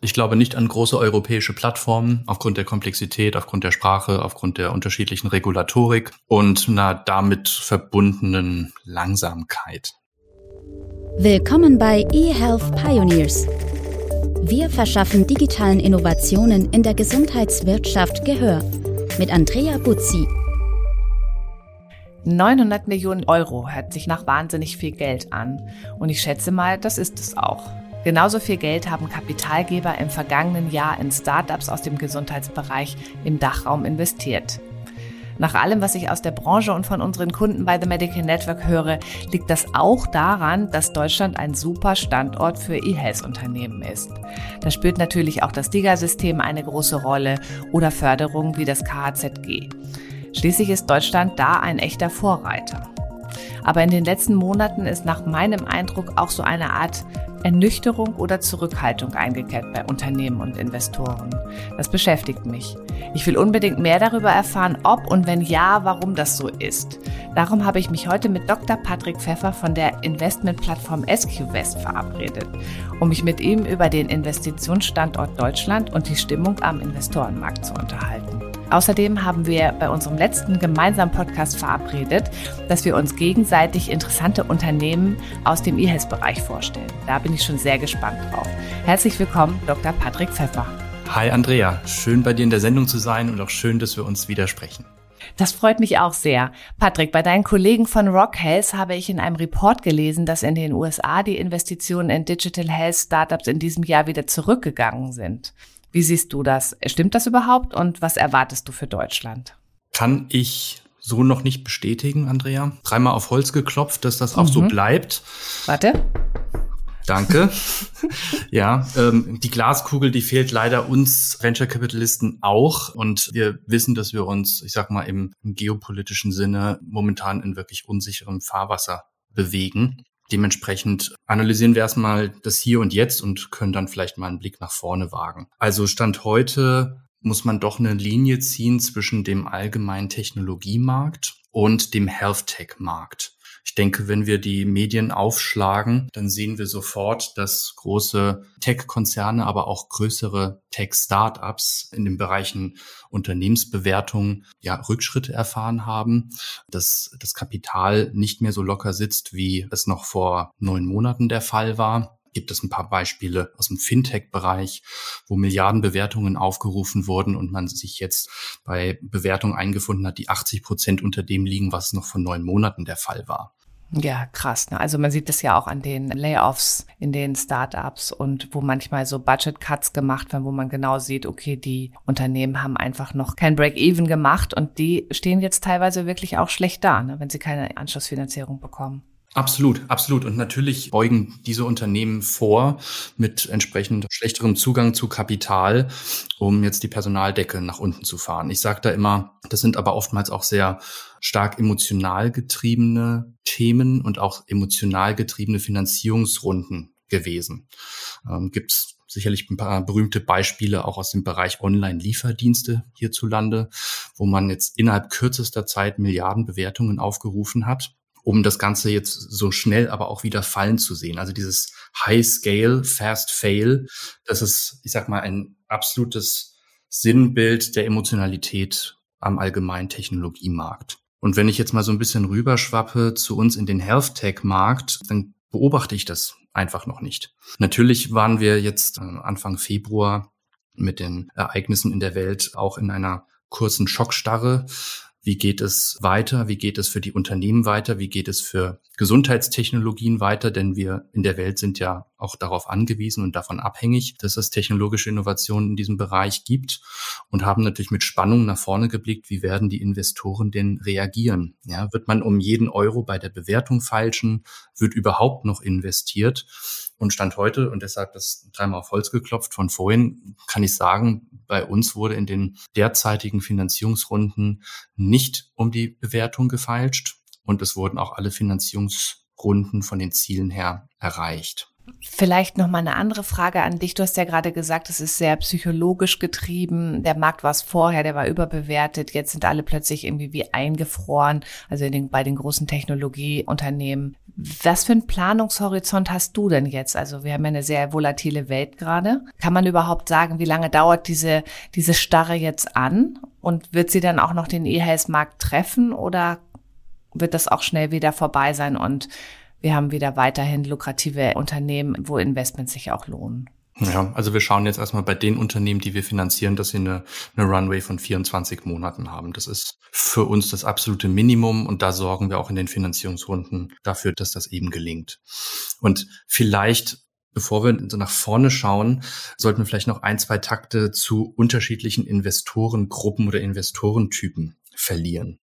Ich glaube nicht an große europäische Plattformen aufgrund der Komplexität, aufgrund der Sprache, aufgrund der unterschiedlichen Regulatorik und einer damit verbundenen Langsamkeit. Willkommen bei eHealth Pioneers. Wir verschaffen digitalen Innovationen in der Gesundheitswirtschaft Gehör mit Andrea Buzzi 900 Millionen Euro hört sich nach wahnsinnig viel Geld an. Und ich schätze mal, das ist es auch. Genauso viel Geld haben Kapitalgeber im vergangenen Jahr in Startups aus dem Gesundheitsbereich im Dachraum investiert. Nach allem, was ich aus der Branche und von unseren Kunden bei The Medical Network höre, liegt das auch daran, dass Deutschland ein super Standort für E-Health-Unternehmen ist. Da spielt natürlich auch das DIGA-System eine große Rolle oder Förderungen wie das KHZG. Schließlich ist Deutschland da ein echter Vorreiter. Aber in den letzten Monaten ist nach meinem Eindruck auch so eine Art Ernüchterung oder Zurückhaltung eingekehrt bei Unternehmen und Investoren. Das beschäftigt mich. Ich will unbedingt mehr darüber erfahren, ob und wenn ja, warum das so ist. Darum habe ich mich heute mit Dr. Patrick Pfeffer von der Investmentplattform SQVest verabredet, um mich mit ihm über den Investitionsstandort Deutschland und die Stimmung am Investorenmarkt zu unterhalten. Außerdem haben wir bei unserem letzten gemeinsamen Podcast verabredet, dass wir uns gegenseitig interessante Unternehmen aus dem E-Health-Bereich vorstellen. Da bin ich schon sehr gespannt drauf. Herzlich willkommen, Dr. Patrick Pfeffer. Hi Andrea, schön bei dir in der Sendung zu sein und auch schön, dass wir uns widersprechen. Das freut mich auch sehr. Patrick, bei deinen Kollegen von Rock Health habe ich in einem Report gelesen, dass in den USA die Investitionen in Digital Health Startups in diesem Jahr wieder zurückgegangen sind. Wie siehst du das? Stimmt das überhaupt und was erwartest du für Deutschland? Kann ich so noch nicht bestätigen, Andrea. Dreimal auf Holz geklopft, dass das auch mhm. so bleibt. Warte. Danke. ja, ähm, die Glaskugel, die fehlt leider uns Venture-Kapitalisten auch. Und wir wissen, dass wir uns, ich sag mal, im, im geopolitischen Sinne momentan in wirklich unsicherem Fahrwasser bewegen. Dementsprechend analysieren wir erstmal das Hier und Jetzt und können dann vielleicht mal einen Blick nach vorne wagen. Also Stand heute muss man doch eine Linie ziehen zwischen dem allgemeinen Technologiemarkt und dem Health Tech Markt. Ich denke, wenn wir die Medien aufschlagen, dann sehen wir sofort, dass große Tech-Konzerne, aber auch größere Tech-Startups in den Bereichen Unternehmensbewertung ja Rückschritte erfahren haben, dass das Kapital nicht mehr so locker sitzt, wie es noch vor neun Monaten der Fall war gibt es ein paar Beispiele aus dem Fintech-Bereich, wo Milliardenbewertungen aufgerufen wurden und man sich jetzt bei Bewertungen eingefunden hat, die 80 Prozent unter dem liegen, was noch vor neun Monaten der Fall war. Ja, krass. Ne? Also man sieht das ja auch an den Layoffs in den Startups und wo manchmal so Budget Cuts gemacht werden, wo man genau sieht, okay, die Unternehmen haben einfach noch kein Break-Even gemacht und die stehen jetzt teilweise wirklich auch schlecht da, ne? wenn sie keine Anschlussfinanzierung bekommen. Absolut, absolut. Und natürlich beugen diese Unternehmen vor mit entsprechend schlechterem Zugang zu Kapital, um jetzt die Personaldecke nach unten zu fahren. Ich sage da immer, das sind aber oftmals auch sehr stark emotional getriebene Themen und auch emotional getriebene Finanzierungsrunden gewesen. Ähm, Gibt sicherlich ein paar berühmte Beispiele auch aus dem Bereich Online-Lieferdienste hierzulande, wo man jetzt innerhalb kürzester Zeit Milliardenbewertungen aufgerufen hat um das Ganze jetzt so schnell aber auch wieder fallen zu sehen. Also dieses High Scale, Fast Fail, das ist, ich sag mal, ein absolutes Sinnbild der Emotionalität am allgemeinen Technologiemarkt. Und wenn ich jetzt mal so ein bisschen rüberschwappe zu uns in den Health Tech Markt, dann beobachte ich das einfach noch nicht. Natürlich waren wir jetzt äh, Anfang Februar mit den Ereignissen in der Welt auch in einer kurzen Schockstarre. Wie geht es weiter? Wie geht es für die Unternehmen weiter? Wie geht es für Gesundheitstechnologien weiter? Denn wir in der Welt sind ja auch darauf angewiesen und davon abhängig, dass es technologische Innovationen in diesem Bereich gibt und haben natürlich mit Spannung nach vorne geblickt, wie werden die Investoren denn reagieren? Ja, wird man um jeden Euro bei der Bewertung falschen? Wird überhaupt noch investiert? Und Stand heute, und deshalb das dreimal auf Holz geklopft von vorhin, kann ich sagen, bei uns wurde in den derzeitigen Finanzierungsrunden nicht um die Bewertung gefeilscht und es wurden auch alle Finanzierungsrunden von den Zielen her erreicht. Vielleicht noch mal eine andere Frage an dich. Du hast ja gerade gesagt, es ist sehr psychologisch getrieben. Der Markt war es vorher, der war überbewertet. Jetzt sind alle plötzlich irgendwie wie eingefroren. Also den, bei den großen Technologieunternehmen. Was für einen Planungshorizont hast du denn jetzt? Also wir haben ja eine sehr volatile Welt gerade. Kann man überhaupt sagen, wie lange dauert diese, diese Starre jetzt an? Und wird sie dann auch noch den E-Health-Markt treffen oder wird das auch schnell wieder vorbei sein und wir haben wieder weiterhin lukrative Unternehmen, wo Investments sich auch lohnen? Ja, also wir schauen jetzt erstmal bei den Unternehmen, die wir finanzieren, dass sie eine, eine Runway von 24 Monaten haben. Das ist für uns das absolute Minimum und da sorgen wir auch in den Finanzierungsrunden dafür, dass das eben gelingt. Und vielleicht Bevor wir nach vorne schauen, sollten wir vielleicht noch ein, zwei Takte zu unterschiedlichen Investorengruppen oder Investorentypen verlieren.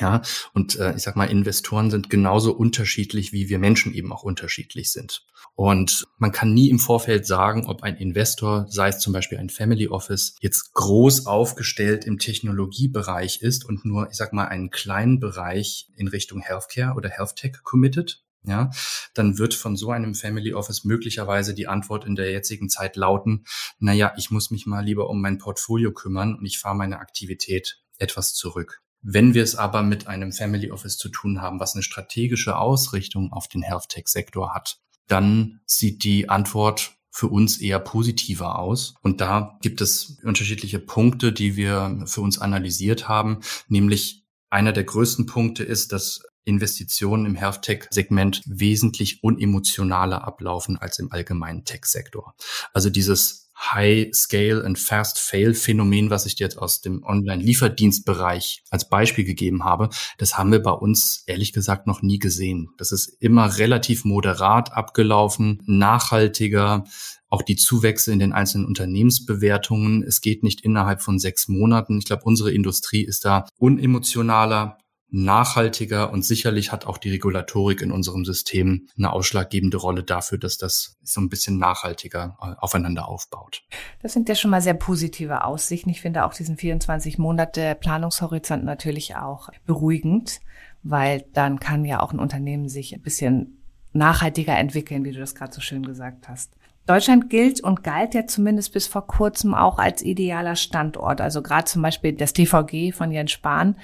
Ja, und äh, ich sag mal, Investoren sind genauso unterschiedlich, wie wir Menschen eben auch unterschiedlich sind. Und man kann nie im Vorfeld sagen, ob ein Investor, sei es zum Beispiel ein Family Office, jetzt groß aufgestellt im Technologiebereich ist und nur, ich sag mal, einen kleinen Bereich in Richtung Healthcare oder Health Tech committed. Ja, dann wird von so einem Family Office möglicherweise die Antwort in der jetzigen Zeit lauten, na ja, ich muss mich mal lieber um mein Portfolio kümmern und ich fahre meine Aktivität etwas zurück. Wenn wir es aber mit einem Family Office zu tun haben, was eine strategische Ausrichtung auf den Health Tech Sektor hat, dann sieht die Antwort für uns eher positiver aus. Und da gibt es unterschiedliche Punkte, die wir für uns analysiert haben. Nämlich einer der größten Punkte ist, dass Investitionen im Health Tech Segment wesentlich unemotionaler ablaufen als im allgemeinen Tech Sektor. Also dieses High Scale and Fast Fail Phänomen, was ich dir jetzt aus dem Online-Lieferdienstbereich als Beispiel gegeben habe, das haben wir bei uns ehrlich gesagt noch nie gesehen. Das ist immer relativ moderat abgelaufen, nachhaltiger, auch die Zuwächse in den einzelnen Unternehmensbewertungen. Es geht nicht innerhalb von sechs Monaten. Ich glaube, unsere Industrie ist da unemotionaler, nachhaltiger und sicherlich hat auch die Regulatorik in unserem System eine ausschlaggebende Rolle dafür, dass das so ein bisschen nachhaltiger äh, aufeinander aufbaut. Das sind ja schon mal sehr positive Aussichten. Ich finde auch diesen 24 Monate Planungshorizont natürlich auch beruhigend, weil dann kann ja auch ein Unternehmen sich ein bisschen nachhaltiger entwickeln, wie du das gerade so schön gesagt hast. Deutschland gilt und galt ja zumindest bis vor kurzem auch als idealer Standort. Also gerade zum Beispiel das TVG von Jens Spahn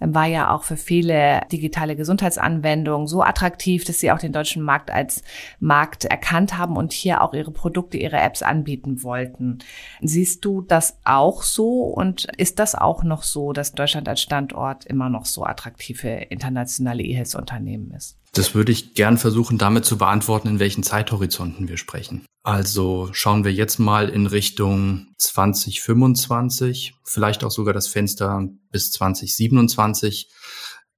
war ja auch für viele digitale Gesundheitsanwendungen so attraktiv, dass sie auch den deutschen Markt als Markt erkannt haben und hier auch ihre Produkte, ihre Apps anbieten wollten. Siehst du das auch so und ist das auch noch so, dass Deutschland als Standort immer noch so attraktiv für internationale E-Health-Unternehmen ist? Das würde ich gern versuchen, damit zu beantworten, in welchen Zeithorizonten wir sprechen. Also schauen wir jetzt mal in Richtung 2025, vielleicht auch sogar das Fenster bis 2027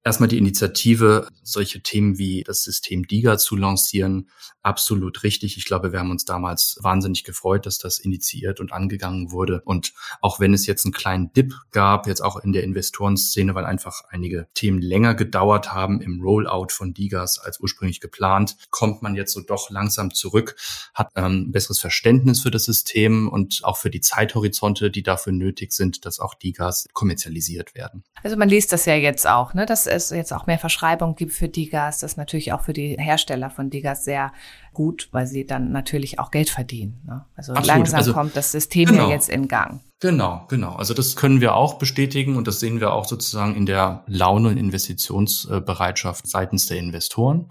erstmal die Initiative, solche Themen wie das System DIGA zu lancieren, absolut richtig. Ich glaube, wir haben uns damals wahnsinnig gefreut, dass das initiiert und angegangen wurde. Und auch wenn es jetzt einen kleinen Dip gab, jetzt auch in der Investorenszene, weil einfach einige Themen länger gedauert haben im Rollout von DIGAs als ursprünglich geplant, kommt man jetzt so doch langsam zurück, hat ähm, besseres Verständnis für das System und auch für die Zeithorizonte, die dafür nötig sind, dass auch DIGAs kommerzialisiert werden. Also man liest das ja jetzt auch, ne? dass es jetzt auch mehr Verschreibung gibt für Digas. Das ist natürlich auch für die Hersteller von Digas sehr gut, weil sie dann natürlich auch Geld verdienen. Ne? Also Absolut. langsam also, kommt das System genau. ja jetzt in Gang. Genau, genau. Also das können wir auch bestätigen und das sehen wir auch sozusagen in der Laune- und Investitionsbereitschaft seitens der Investoren.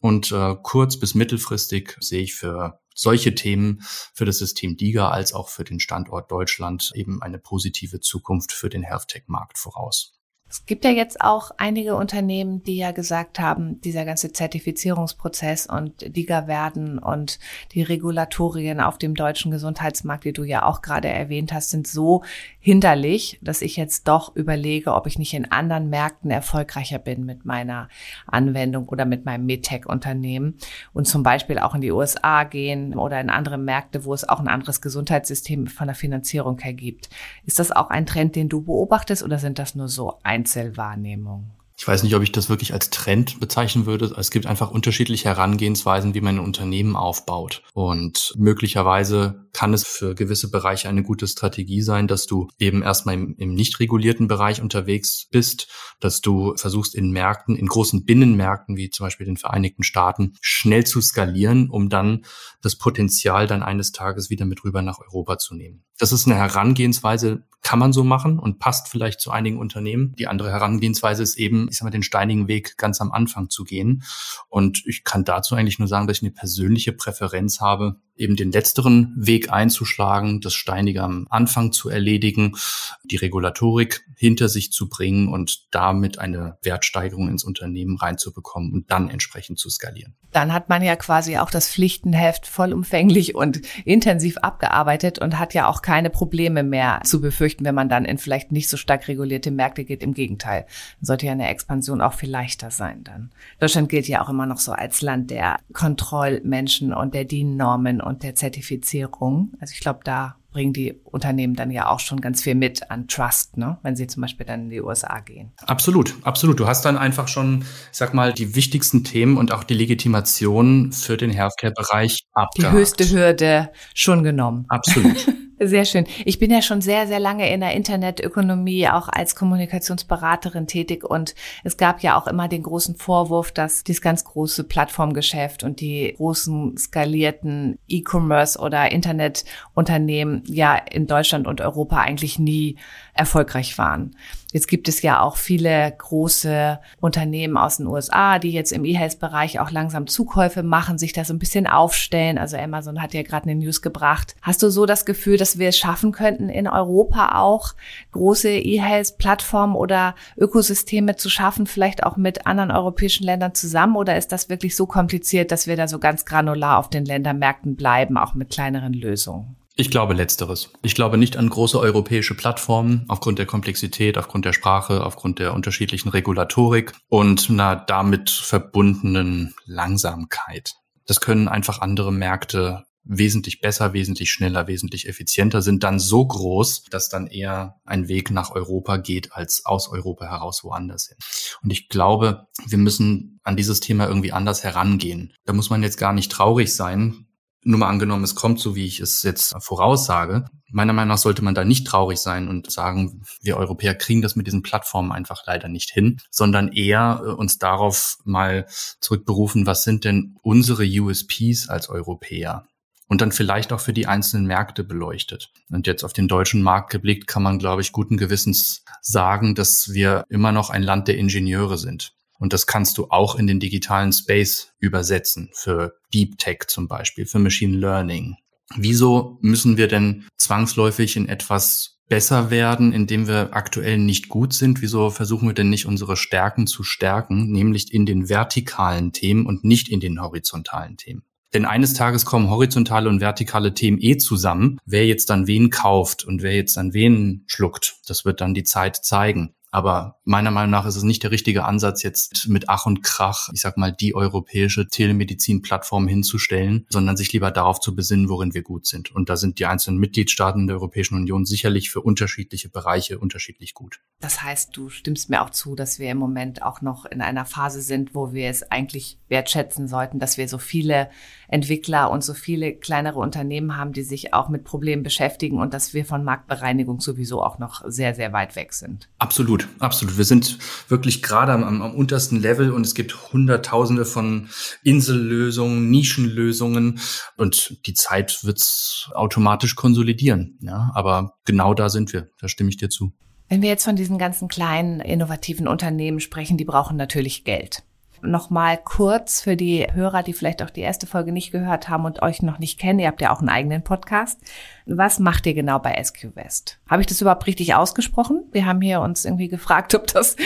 Und äh, kurz- bis mittelfristig sehe ich für solche Themen für das System DIGA als auch für den Standort Deutschland eben eine positive Zukunft für den Health-Tech-Markt voraus. Es gibt ja jetzt auch einige Unternehmen, die ja gesagt haben, dieser ganze Zertifizierungsprozess und DIGA werden und die Regulatorien auf dem deutschen Gesundheitsmarkt, die du ja auch gerade erwähnt hast, sind so hinderlich, dass ich jetzt doch überlege, ob ich nicht in anderen Märkten erfolgreicher bin mit meiner Anwendung oder mit meinem MedTech-Unternehmen und zum Beispiel auch in die USA gehen oder in andere Märkte, wo es auch ein anderes Gesundheitssystem von der Finanzierung her gibt. Ist das auch ein Trend, den du beobachtest oder sind das nur so Einzelwahrnehmung? Ich weiß nicht, ob ich das wirklich als Trend bezeichnen würde. Es gibt einfach unterschiedliche Herangehensweisen, wie man ein Unternehmen aufbaut. Und möglicherweise kann es für gewisse Bereiche eine gute Strategie sein, dass du eben erstmal im, im nicht regulierten Bereich unterwegs bist, dass du versuchst in Märkten, in großen Binnenmärkten wie zum Beispiel den Vereinigten Staaten, schnell zu skalieren, um dann das Potenzial dann eines Tages wieder mit rüber nach Europa zu nehmen. Das ist eine Herangehensweise, kann man so machen und passt vielleicht zu einigen Unternehmen. Die andere Herangehensweise ist eben haben, ich sag mal, den steinigen Weg ganz am Anfang zu gehen. Und ich kann dazu eigentlich nur sagen, dass ich eine persönliche Präferenz habe, eben den letzteren Weg einzuschlagen, das Steinige am Anfang zu erledigen, die Regulatorik hinter sich zu bringen und damit eine Wertsteigerung ins Unternehmen reinzubekommen und dann entsprechend zu skalieren. Dann hat man ja quasi auch das Pflichtenheft vollumfänglich und intensiv abgearbeitet und hat ja auch keine Probleme mehr zu befürchten, wenn man dann in vielleicht nicht so stark regulierte Märkte geht. Im Gegenteil, sollte ja eine Expansion auch viel leichter sein dann. Deutschland gilt ja auch immer noch so als Land der Kontrollmenschen und der DIN-Normen und der Zertifizierung. Also ich glaube, da bringen die Unternehmen dann ja auch schon ganz viel mit an Trust, ne? wenn sie zum Beispiel dann in die USA gehen. Absolut, absolut. Du hast dann einfach schon, ich sag mal, die wichtigsten Themen und auch die Legitimation für den Healthcare-Bereich abgehakt. Die höchste Hürde schon genommen. Absolut. Sehr schön. Ich bin ja schon sehr, sehr lange in der Internetökonomie auch als Kommunikationsberaterin tätig und es gab ja auch immer den großen Vorwurf, dass dieses ganz große Plattformgeschäft und die großen skalierten E-Commerce oder Internetunternehmen ja in Deutschland und Europa eigentlich nie erfolgreich waren. Jetzt gibt es ja auch viele große Unternehmen aus den USA, die jetzt im E-Health-Bereich auch langsam Zukäufe machen, sich da so ein bisschen aufstellen. Also Amazon hat ja gerade eine News gebracht. Hast du so das Gefühl, dass wir es schaffen könnten, in Europa auch große E-Health-Plattformen oder Ökosysteme zu schaffen, vielleicht auch mit anderen europäischen Ländern zusammen? Oder ist das wirklich so kompliziert, dass wir da so ganz granular auf den Ländermärkten bleiben, auch mit kleineren Lösungen? Ich glaube letzteres. Ich glaube nicht an große europäische Plattformen aufgrund der Komplexität, aufgrund der Sprache, aufgrund der unterschiedlichen Regulatorik und einer damit verbundenen Langsamkeit. Das können einfach andere Märkte wesentlich besser, wesentlich schneller, wesentlich effizienter, sind dann so groß, dass dann eher ein Weg nach Europa geht, als aus Europa heraus woanders hin. Und ich glaube, wir müssen an dieses Thema irgendwie anders herangehen. Da muss man jetzt gar nicht traurig sein, nur mal angenommen, es kommt so, wie ich es jetzt voraussage. Meiner Meinung nach sollte man da nicht traurig sein und sagen, wir Europäer kriegen das mit diesen Plattformen einfach leider nicht hin, sondern eher äh, uns darauf mal zurückberufen, was sind denn unsere USPs als Europäer? und dann vielleicht auch für die einzelnen Märkte beleuchtet. Und jetzt auf den deutschen Markt geblickt kann man, glaube ich, guten Gewissens sagen, dass wir immer noch ein Land der Ingenieure sind. Und das kannst du auch in den digitalen Space übersetzen, für Deep Tech zum Beispiel, für Machine Learning. Wieso müssen wir denn zwangsläufig in etwas besser werden, indem wir aktuell nicht gut sind? Wieso versuchen wir denn nicht unsere Stärken zu stärken, nämlich in den vertikalen Themen und nicht in den horizontalen Themen? Denn eines Tages kommen horizontale und vertikale Themen eh zusammen. Wer jetzt dann wen kauft und wer jetzt dann wen schluckt, das wird dann die Zeit zeigen. Aber meiner Meinung nach ist es nicht der richtige Ansatz, jetzt mit Ach und Krach, ich sag mal, die europäische Telemedizin-Plattform hinzustellen, sondern sich lieber darauf zu besinnen, worin wir gut sind. Und da sind die einzelnen Mitgliedstaaten der Europäischen Union sicherlich für unterschiedliche Bereiche unterschiedlich gut. Das heißt, du stimmst mir auch zu, dass wir im Moment auch noch in einer Phase sind, wo wir es eigentlich wertschätzen sollten, dass wir so viele Entwickler und so viele kleinere Unternehmen haben, die sich auch mit Problemen beschäftigen und dass wir von Marktbereinigung sowieso auch noch sehr, sehr weit weg sind. Absolut, absolut. Wir sind wirklich gerade am, am, am untersten Level und es gibt Hunderttausende von Insellösungen, Nischenlösungen und die Zeit wird's automatisch konsolidieren. Ja, aber genau da sind wir. Da stimme ich dir zu. Wenn wir jetzt von diesen ganzen kleinen innovativen Unternehmen sprechen, die brauchen natürlich Geld nochmal kurz für die Hörer, die vielleicht auch die erste Folge nicht gehört haben und euch noch nicht kennen. Ihr habt ja auch einen eigenen Podcast. Was macht ihr genau bei SQ West? Habe ich das überhaupt richtig ausgesprochen? Wir haben hier uns irgendwie gefragt, ob das,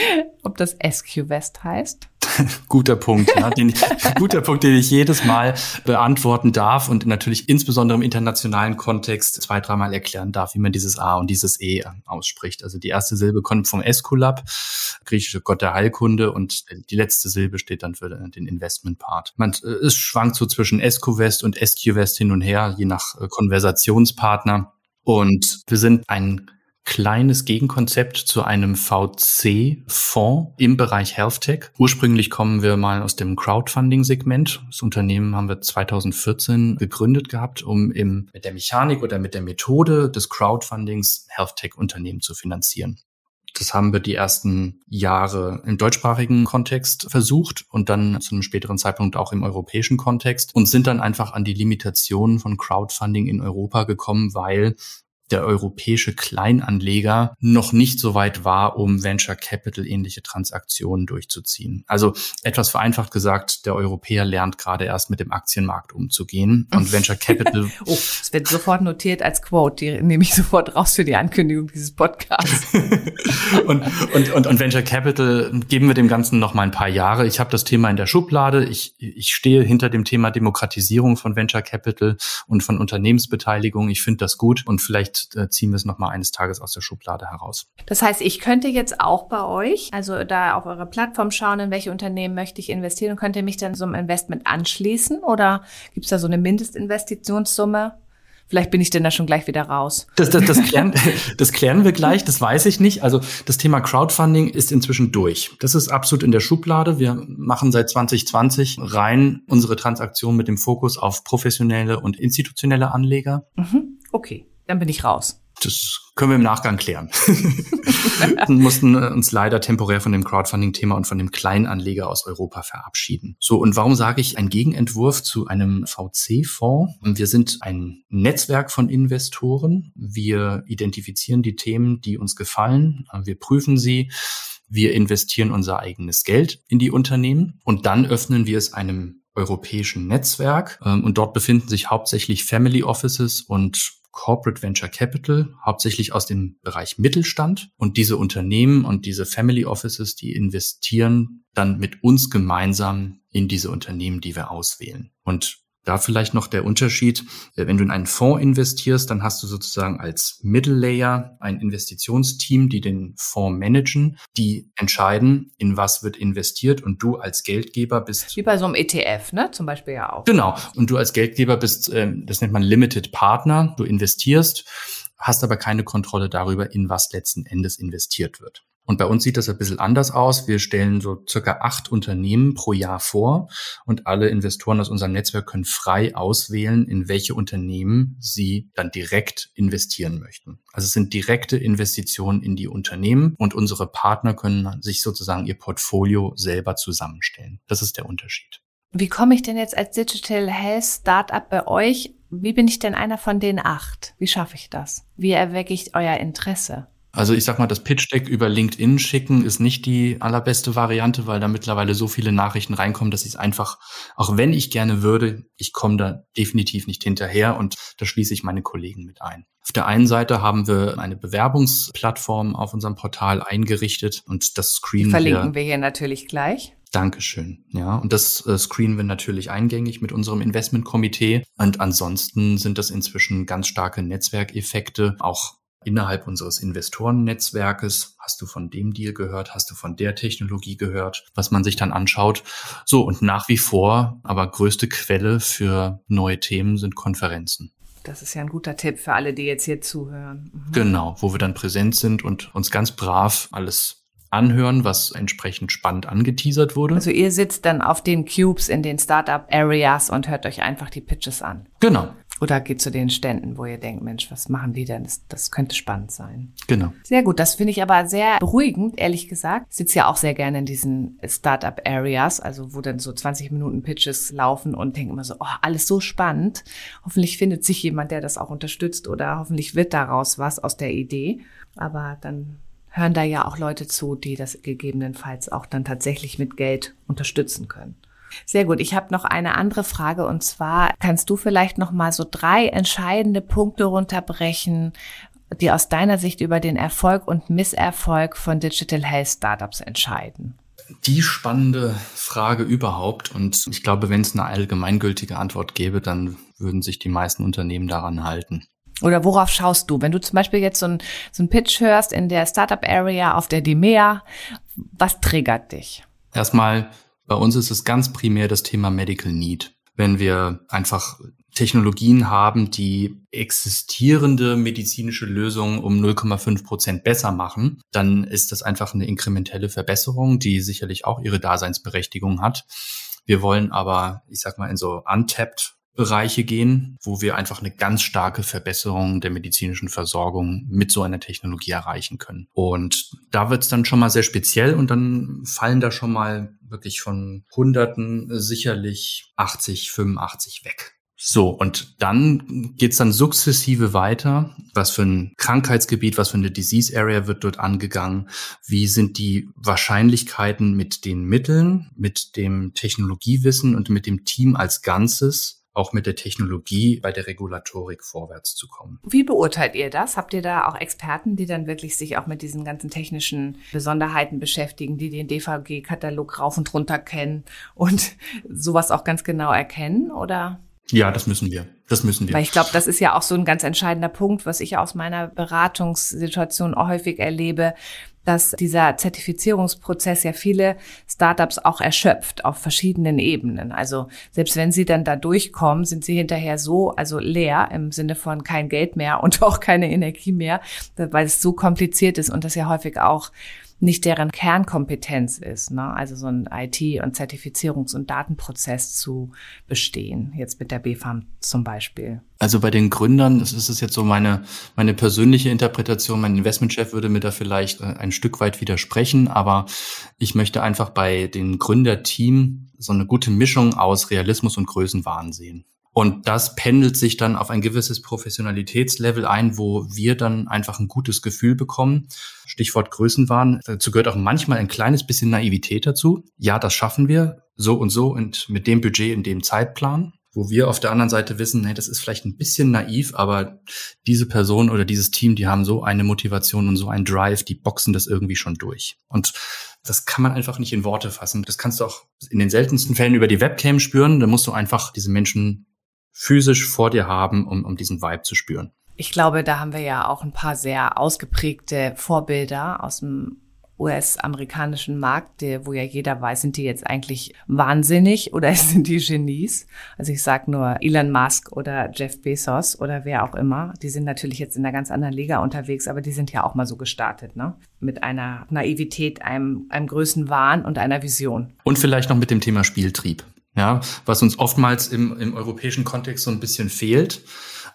ob das SQ West heißt. guter Punkt, ja, den, guter Punkt, den ich jedes Mal beantworten darf und natürlich insbesondere im internationalen Kontext zwei, dreimal erklären darf, wie man dieses A und dieses E ausspricht. Also die erste Silbe kommt vom Esculap, griechische Gott der Heilkunde, und die letzte Silbe steht dann für den Investment-Part. Man, äh, es schwankt so zwischen ESCO-West und SQ-West hin und her, je nach äh, Konversationspartner. Und wir sind ein kleines Gegenkonzept zu einem VC-Fonds im Bereich Health Tech. Ursprünglich kommen wir mal aus dem Crowdfunding-Segment. Das Unternehmen haben wir 2014 gegründet gehabt, um im, mit der Mechanik oder mit der Methode des Crowdfundings Health Tech-Unternehmen zu finanzieren. Das haben wir die ersten Jahre im deutschsprachigen Kontext versucht und dann zu einem späteren Zeitpunkt auch im europäischen Kontext und sind dann einfach an die Limitationen von Crowdfunding in Europa gekommen, weil der europäische Kleinanleger noch nicht so weit war, um Venture Capital ähnliche Transaktionen durchzuziehen. Also etwas vereinfacht gesagt, der Europäer lernt gerade erst mit dem Aktienmarkt umzugehen und Venture Capital. oh, es wird sofort notiert als Quote, die nehme ich sofort raus für die Ankündigung dieses Podcasts. und, und, und, und Venture Capital geben wir dem Ganzen noch mal ein paar Jahre. Ich habe das Thema in der Schublade. Ich, ich stehe hinter dem Thema Demokratisierung von Venture Capital und von Unternehmensbeteiligung. Ich finde das gut und vielleicht äh, ziehen wir es noch mal eines Tages aus der Schublade heraus. Das heißt, ich könnte jetzt auch bei euch, also da auf eurer Plattform schauen, in welche Unternehmen möchte ich investieren und könnte mich dann so einem Investment anschließen oder gibt es da so eine Mindestinvestitionssumme? Vielleicht bin ich denn da schon gleich wieder raus. Das, das, das, klären, das klären wir gleich, das weiß ich nicht. Also das Thema Crowdfunding ist inzwischen durch. Das ist absolut in der Schublade. Wir machen seit 2020 rein unsere Transaktion mit dem Fokus auf professionelle und institutionelle Anleger. Mhm. Okay, dann bin ich raus. Das können wir im Nachgang klären. wir mussten äh, uns leider temporär von dem Crowdfunding-Thema und von dem Kleinanleger aus Europa verabschieden. So, und warum sage ich ein Gegenentwurf zu einem VC-Fonds? Wir sind ein Netzwerk von Investoren. Wir identifizieren die Themen, die uns gefallen. Wir prüfen sie. Wir investieren unser eigenes Geld in die Unternehmen und dann öffnen wir es einem europäischen Netzwerk. Ähm, und dort befinden sich hauptsächlich Family Offices und Corporate Venture Capital, hauptsächlich aus dem Bereich Mittelstand. Und diese Unternehmen und diese Family Offices, die investieren dann mit uns gemeinsam in diese Unternehmen, die wir auswählen. Und da vielleicht noch der Unterschied. Äh, wenn du in einen Fonds investierst, dann hast du sozusagen als Middle Layer ein Investitionsteam, die den Fonds managen, die entscheiden, in was wird investiert und du als Geldgeber bist. Wie bei so einem ETF, ne? Zum Beispiel ja auch. Genau. Und du als Geldgeber bist, ähm, das nennt man Limited Partner. Du investierst, hast aber keine Kontrolle darüber, in was letzten Endes investiert wird. Und bei uns sieht das ein bisschen anders aus. Wir stellen so circa acht Unternehmen pro Jahr vor und alle Investoren aus unserem Netzwerk können frei auswählen, in welche Unternehmen sie dann direkt investieren möchten. Also es sind direkte Investitionen in die Unternehmen und unsere Partner können sich sozusagen ihr Portfolio selber zusammenstellen. Das ist der Unterschied. Wie komme ich denn jetzt als Digital Health Startup bei euch? Wie bin ich denn einer von den acht? Wie schaffe ich das? Wie erwecke ich euer Interesse? Also ich sag mal, das Pitch-Deck über LinkedIn schicken ist nicht die allerbeste Variante, weil da mittlerweile so viele Nachrichten reinkommen, dass ich es einfach, auch wenn ich gerne würde, ich komme da definitiv nicht hinterher und da schließe ich meine Kollegen mit ein. Auf der einen Seite haben wir eine Bewerbungsplattform auf unserem Portal eingerichtet und das screenen die verlinken wir, wir hier natürlich gleich. Dankeschön. Ja, und das äh, screenen wir natürlich eingängig mit unserem Investmentkomitee. Und ansonsten sind das inzwischen ganz starke Netzwerkeffekte, auch innerhalb unseres Investorennetzwerkes. Hast du von dem Deal gehört? Hast du von der Technologie gehört? Was man sich dann anschaut. So, und nach wie vor, aber größte Quelle für neue Themen sind Konferenzen. Das ist ja ein guter Tipp für alle, die jetzt hier zuhören. Mhm. Genau, wo wir dann präsent sind und uns ganz brav alles anhören, was entsprechend spannend angeteasert wurde. Also ihr sitzt dann auf den Cubes in den Startup Areas und hört euch einfach die Pitches an. Genau. Oder geht zu den Ständen, wo ihr denkt, Mensch, was machen die denn? Das, das könnte spannend sein. Genau. Sehr gut. Das finde ich aber sehr beruhigend, ehrlich gesagt. Ich sitze ja auch sehr gerne in diesen Startup-Areas, also wo dann so 20 Minuten Pitches laufen und denke immer so, oh, alles so spannend. Hoffentlich findet sich jemand, der das auch unterstützt oder hoffentlich wird daraus was aus der Idee. Aber dann hören da ja auch Leute zu, die das gegebenenfalls auch dann tatsächlich mit Geld unterstützen können. Sehr gut. Ich habe noch eine andere Frage und zwar kannst du vielleicht noch mal so drei entscheidende Punkte runterbrechen, die aus deiner Sicht über den Erfolg und Misserfolg von Digital Health Startups entscheiden? Die spannende Frage überhaupt. Und ich glaube, wenn es eine allgemeingültige Antwort gäbe, dann würden sich die meisten Unternehmen daran halten. Oder worauf schaust du? Wenn du zum Beispiel jetzt so einen so Pitch hörst in der Startup Area auf der DIMEA, was triggert dich? Erstmal bei uns ist es ganz primär das Thema Medical Need. Wenn wir einfach Technologien haben, die existierende medizinische Lösungen um 0,5 Prozent besser machen, dann ist das einfach eine inkrementelle Verbesserung, die sicherlich auch ihre Daseinsberechtigung hat. Wir wollen aber, ich sag mal, in so untapped Bereiche gehen, wo wir einfach eine ganz starke Verbesserung der medizinischen Versorgung mit so einer Technologie erreichen können. Und da wird es dann schon mal sehr speziell und dann fallen da schon mal wirklich von Hunderten sicherlich 80, 85 weg. So, und dann geht's dann sukzessive weiter. Was für ein Krankheitsgebiet, was für eine Disease Area wird dort angegangen? Wie sind die Wahrscheinlichkeiten mit den Mitteln, mit dem Technologiewissen und mit dem Team als Ganzes auch mit der Technologie bei der Regulatorik vorwärts zu kommen. Wie beurteilt ihr das? Habt ihr da auch Experten, die dann wirklich sich auch mit diesen ganzen technischen Besonderheiten beschäftigen, die den DVG-Katalog rauf und runter kennen und sowas auch ganz genau erkennen? Oder? Ja, das müssen wir. Das müssen wir. Weil ich glaube, das ist ja auch so ein ganz entscheidender Punkt, was ich aus meiner Beratungssituation auch häufig erlebe, dass dieser Zertifizierungsprozess ja viele Startups auch erschöpft auf verschiedenen Ebenen. Also selbst wenn sie dann da durchkommen, sind sie hinterher so, also leer im Sinne von kein Geld mehr und auch keine Energie mehr, weil es so kompliziert ist und das ja häufig auch nicht deren Kernkompetenz ist, ne? also so ein IT- und Zertifizierungs- und Datenprozess zu bestehen, jetzt mit der BFAM zum Beispiel. Also bei den Gründern, ist jetzt so meine, meine persönliche Interpretation, mein Investmentchef würde mir da vielleicht äh, ein Stück weit widersprechen, aber ich möchte einfach bei den Gründerteam so eine gute Mischung aus Realismus und Größenwahn sehen. Und das pendelt sich dann auf ein gewisses Professionalitätslevel ein, wo wir dann einfach ein gutes Gefühl bekommen. Stichwort Größenwahn. Dazu gehört auch manchmal ein kleines bisschen Naivität dazu. Ja, das schaffen wir so und so und mit dem Budget in dem Zeitplan. Wo wir auf der anderen Seite wissen, hey, das ist vielleicht ein bisschen naiv, aber diese Person oder dieses Team, die haben so eine Motivation und so einen Drive, die boxen das irgendwie schon durch. Und das kann man einfach nicht in Worte fassen. Das kannst du auch in den seltensten Fällen über die Webcam spüren. Da musst du einfach diese Menschen physisch vor dir haben, um, um diesen Vibe zu spüren. Ich glaube, da haben wir ja auch ein paar sehr ausgeprägte Vorbilder aus dem US-amerikanischen Markt, wo ja jeder weiß, sind die jetzt eigentlich wahnsinnig oder sind die Genies? Also ich sage nur Elon Musk oder Jeff Bezos oder wer auch immer. Die sind natürlich jetzt in einer ganz anderen Liga unterwegs, aber die sind ja auch mal so gestartet, ne? Mit einer Naivität, einem, einem Größenwahn und einer Vision. Und vielleicht noch mit dem Thema Spieltrieb ja, was uns oftmals im, im europäischen Kontext so ein bisschen fehlt.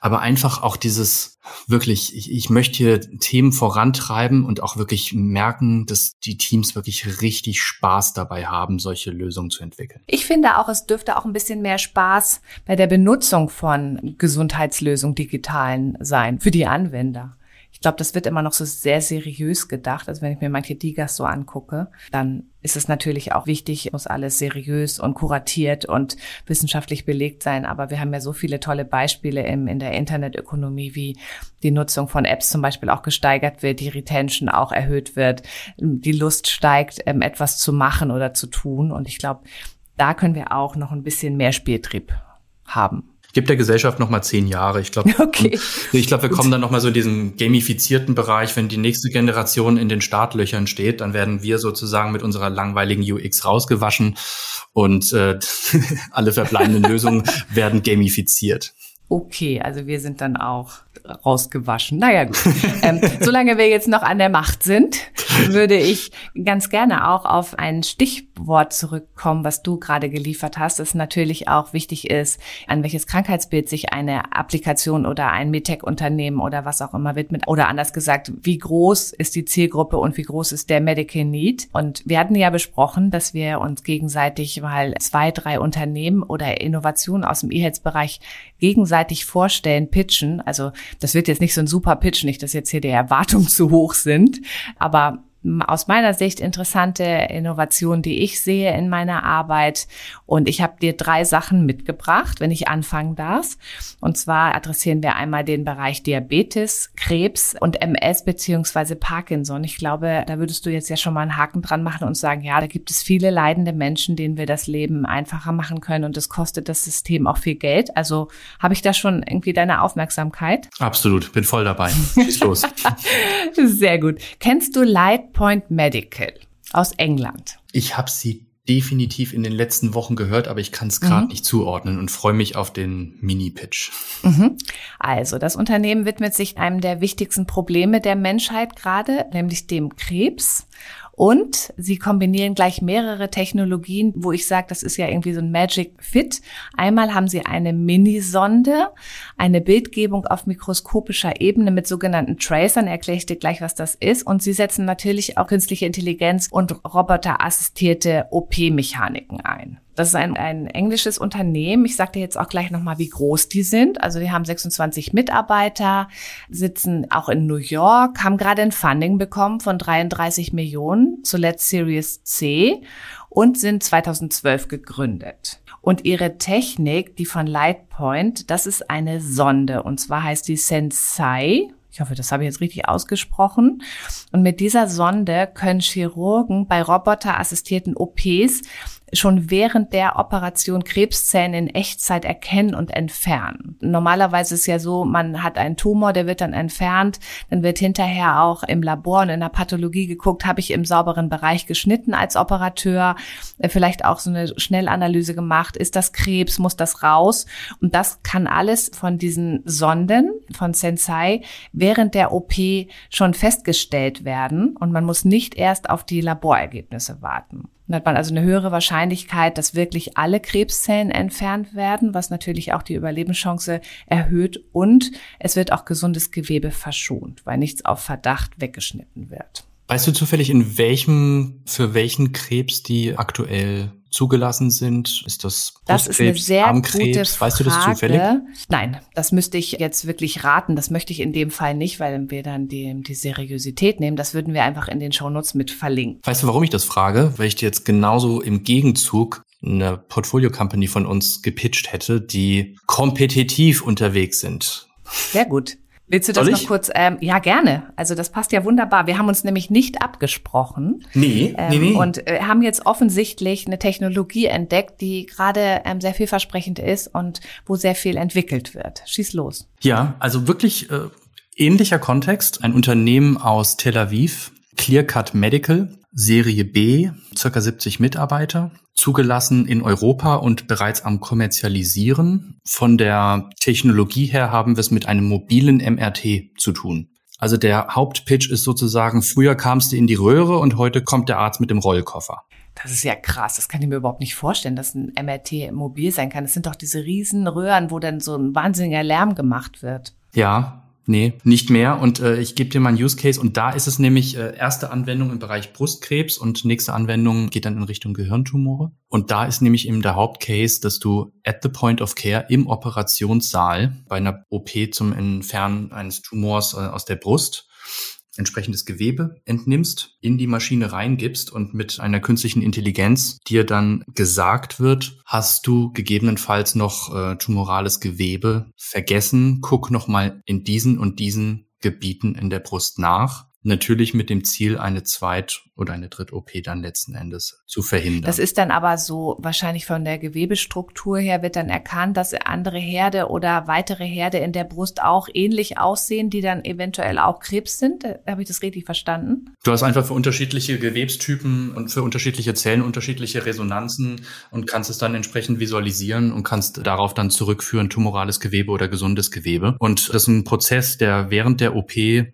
Aber einfach auch dieses wirklich, ich, ich möchte hier Themen vorantreiben und auch wirklich merken, dass die Teams wirklich richtig Spaß dabei haben, solche Lösungen zu entwickeln. Ich finde auch, es dürfte auch ein bisschen mehr Spaß bei der Benutzung von Gesundheitslösungen digitalen sein für die Anwender. Ich glaube, das wird immer noch so sehr seriös gedacht. Also wenn ich mir manche Digas so angucke, dann ist es natürlich auch wichtig, muss alles seriös und kuratiert und wissenschaftlich belegt sein. Aber wir haben ja so viele tolle Beispiele im, in der Internetökonomie, wie die Nutzung von Apps zum Beispiel auch gesteigert wird, die Retention auch erhöht wird, die Lust steigt, ähm, etwas zu machen oder zu tun. Und ich glaube, da können wir auch noch ein bisschen mehr Spieltrieb haben gibt der Gesellschaft noch mal zehn Jahre. Ich glaube, okay. ich glaube, wir kommen dann noch mal so in diesen gamifizierten Bereich, wenn die nächste Generation in den Startlöchern steht, dann werden wir sozusagen mit unserer langweiligen UX rausgewaschen und äh, alle verbleibenden Lösungen werden gamifiziert. Okay, also wir sind dann auch rausgewaschen. Naja, gut. ähm, solange wir jetzt noch an der Macht sind, würde ich ganz gerne auch auf ein Stichwort zurückkommen, was du gerade geliefert hast, das natürlich auch wichtig ist, an welches Krankheitsbild sich eine Applikation oder ein MedTech-Unternehmen oder was auch immer widmet. Oder anders gesagt, wie groß ist die Zielgruppe und wie groß ist der Medical Need? Und wir hatten ja besprochen, dass wir uns gegenseitig mal zwei, drei Unternehmen oder Innovationen aus dem E-Health-Bereich gegenseitig vorstellen, pitchen. Also das wird jetzt nicht so ein super Pitch, nicht, dass jetzt hier die Erwartungen zu hoch sind, aber aus meiner Sicht interessante Innovationen, die ich sehe in meiner Arbeit. Und ich habe dir drei Sachen mitgebracht, wenn ich anfangen darf. Und zwar adressieren wir einmal den Bereich Diabetes, Krebs und MS beziehungsweise Parkinson. Ich glaube, da würdest du jetzt ja schon mal einen Haken dran machen und sagen, ja, da gibt es viele leidende Menschen, denen wir das Leben einfacher machen können und es kostet das System auch viel Geld. Also habe ich da schon irgendwie deine Aufmerksamkeit? Absolut, bin voll dabei. Schieß los. Sehr gut. Kennst du Light Point Medical aus England. Ich habe sie definitiv in den letzten Wochen gehört, aber ich kann es gerade mhm. nicht zuordnen und freue mich auf den Mini-Pitch. Mhm. Also, das Unternehmen widmet sich einem der wichtigsten Probleme der Menschheit gerade, nämlich dem Krebs. Und sie kombinieren gleich mehrere Technologien, wo ich sage, das ist ja irgendwie so ein Magic Fit. Einmal haben sie eine Minisonde, eine Bildgebung auf mikroskopischer Ebene mit sogenannten Tracern. Erkläre ich dir gleich, was das ist. Und sie setzen natürlich auch künstliche Intelligenz und roboterassistierte OP-Mechaniken ein. Das ist ein, ein englisches Unternehmen. Ich sage dir jetzt auch gleich nochmal, wie groß die sind. Also die haben 26 Mitarbeiter, sitzen auch in New York, haben gerade ein Funding bekommen von 33 Millionen, zuletzt Series C und sind 2012 gegründet. Und ihre Technik, die von Lightpoint, das ist eine Sonde. Und zwar heißt die Sensei. Ich hoffe, das habe ich jetzt richtig ausgesprochen. Und mit dieser Sonde können Chirurgen bei roboterassistierten OPs schon während der Operation Krebszellen in Echtzeit erkennen und entfernen. Normalerweise ist ja so, man hat einen Tumor, der wird dann entfernt, dann wird hinterher auch im Labor und in der Pathologie geguckt, habe ich im sauberen Bereich geschnitten als Operateur, äh, vielleicht auch so eine Schnellanalyse gemacht, ist das Krebs, muss das raus? Und das kann alles von diesen Sonden von Sensei während der OP schon festgestellt werden und man muss nicht erst auf die Laborergebnisse warten. Dann hat man also eine höhere Wahrscheinlichkeit, dass wirklich alle Krebszellen entfernt werden, was natürlich auch die Überlebenschance erhöht und es wird auch gesundes Gewebe verschont, weil nichts auf Verdacht weggeschnitten wird. Weißt du zufällig, in welchem, für welchen Krebs die aktuell zugelassen sind? Ist das Das ist eine sehr gute Frage. Weißt du das zufällig? Nein, das müsste ich jetzt wirklich raten. Das möchte ich in dem Fall nicht, weil wir dann die, die Seriosität nehmen. Das würden wir einfach in den Shownotes mit verlinken. Weißt du, warum ich das frage? Weil ich dir jetzt genauso im Gegenzug eine Portfolio-Company von uns gepitcht hätte, die kompetitiv unterwegs sind. Sehr gut. Willst du das noch kurz? Ähm, ja, gerne. Also das passt ja wunderbar. Wir haben uns nämlich nicht abgesprochen. Nee, ähm, nee, nee. Und äh, haben jetzt offensichtlich eine Technologie entdeckt, die gerade ähm, sehr vielversprechend ist und wo sehr viel entwickelt wird. Schieß los. Ja, also wirklich äh, ähnlicher Kontext. Ein Unternehmen aus Tel Aviv, Clearcut Medical, Serie B, circa 70 Mitarbeiter, zugelassen in Europa und bereits am kommerzialisieren. Von der Technologie her haben wir es mit einem mobilen MRT zu tun. Also der Hauptpitch ist sozusagen, früher kamst du in die Röhre und heute kommt der Arzt mit dem Rollkoffer. Das ist ja krass, das kann ich mir überhaupt nicht vorstellen, dass ein MRT mobil sein kann. Das sind doch diese riesen Röhren, wo dann so ein wahnsinniger Lärm gemacht wird. Ja, Nee, nicht mehr. Und äh, ich gebe dir mal einen Use Case. Und da ist es nämlich äh, erste Anwendung im Bereich Brustkrebs und nächste Anwendung geht dann in Richtung Gehirntumore. Und da ist nämlich eben der Hauptcase, dass du at the point of care im Operationssaal bei einer OP zum Entfernen eines Tumors äh, aus der Brust entsprechendes Gewebe entnimmst, in die Maschine reingibst und mit einer künstlichen Intelligenz dir dann gesagt wird, hast du gegebenenfalls noch äh, tumorales Gewebe vergessen, guck nochmal in diesen und diesen Gebieten in der Brust nach. Natürlich mit dem Ziel, eine Zweit- oder eine Dritt-OP dann letzten Endes zu verhindern. Das ist dann aber so, wahrscheinlich von der Gewebestruktur her wird dann erkannt, dass andere Herde oder weitere Herde in der Brust auch ähnlich aussehen, die dann eventuell auch Krebs sind. Äh, habe ich das richtig verstanden? Du hast einfach für unterschiedliche Gewebstypen und für unterschiedliche Zellen unterschiedliche Resonanzen und kannst es dann entsprechend visualisieren und kannst darauf dann zurückführen, tumorales Gewebe oder gesundes Gewebe. Und das ist ein Prozess, der während der OP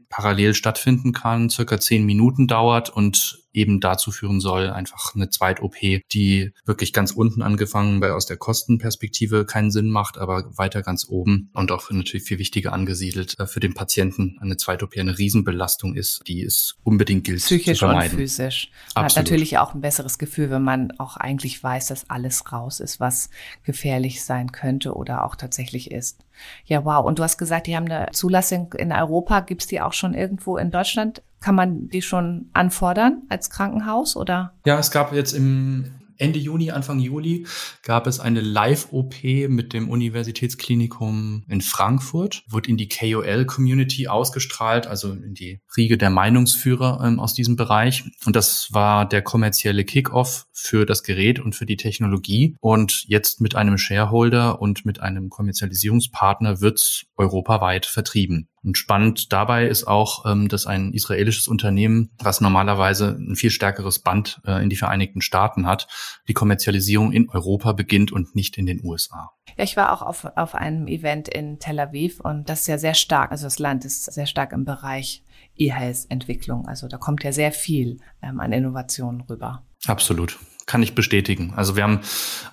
parallel stattfinden kann kann, circa zehn Minuten dauert und eben dazu führen soll, einfach eine Zweit-OP, die wirklich ganz unten angefangen, weil aus der Kostenperspektive keinen Sinn macht, aber weiter ganz oben und auch natürlich viel wichtiger angesiedelt äh, für den Patienten eine Zweit-OP eine Riesenbelastung ist, die es unbedingt gilt Psychisch zu vermeiden. und physisch. Man Absolut. hat natürlich auch ein besseres Gefühl, wenn man auch eigentlich weiß, dass alles raus ist, was gefährlich sein könnte oder auch tatsächlich ist. Ja, wow. Und du hast gesagt, die haben eine Zulassung in Europa. Gibt es die auch schon irgendwo in Deutschland? Kann man die schon anfordern als Krankenhaus oder? Ja, es gab jetzt im Ende Juni, Anfang Juli gab es eine Live-OP mit dem Universitätsklinikum in Frankfurt, wurde in die KOL-Community ausgestrahlt, also in die Riege der Meinungsführer ähm, aus diesem Bereich. Und das war der kommerzielle Kickoff für das Gerät und für die Technologie. Und jetzt mit einem Shareholder und mit einem Kommerzialisierungspartner wird's europaweit vertrieben. Und spannend dabei ist auch, ähm, dass ein israelisches Unternehmen, was normalerweise ein viel stärkeres Band äh, in die Vereinigten Staaten hat, die Kommerzialisierung in Europa beginnt und nicht in den USA. Ja, ich war auch auf, auf einem Event in Tel Aviv und das ist ja sehr stark, also das Land ist sehr stark im Bereich E-Health-Entwicklung. Also da kommt ja sehr viel ähm, an Innovationen rüber. Absolut kann ich bestätigen. Also wir haben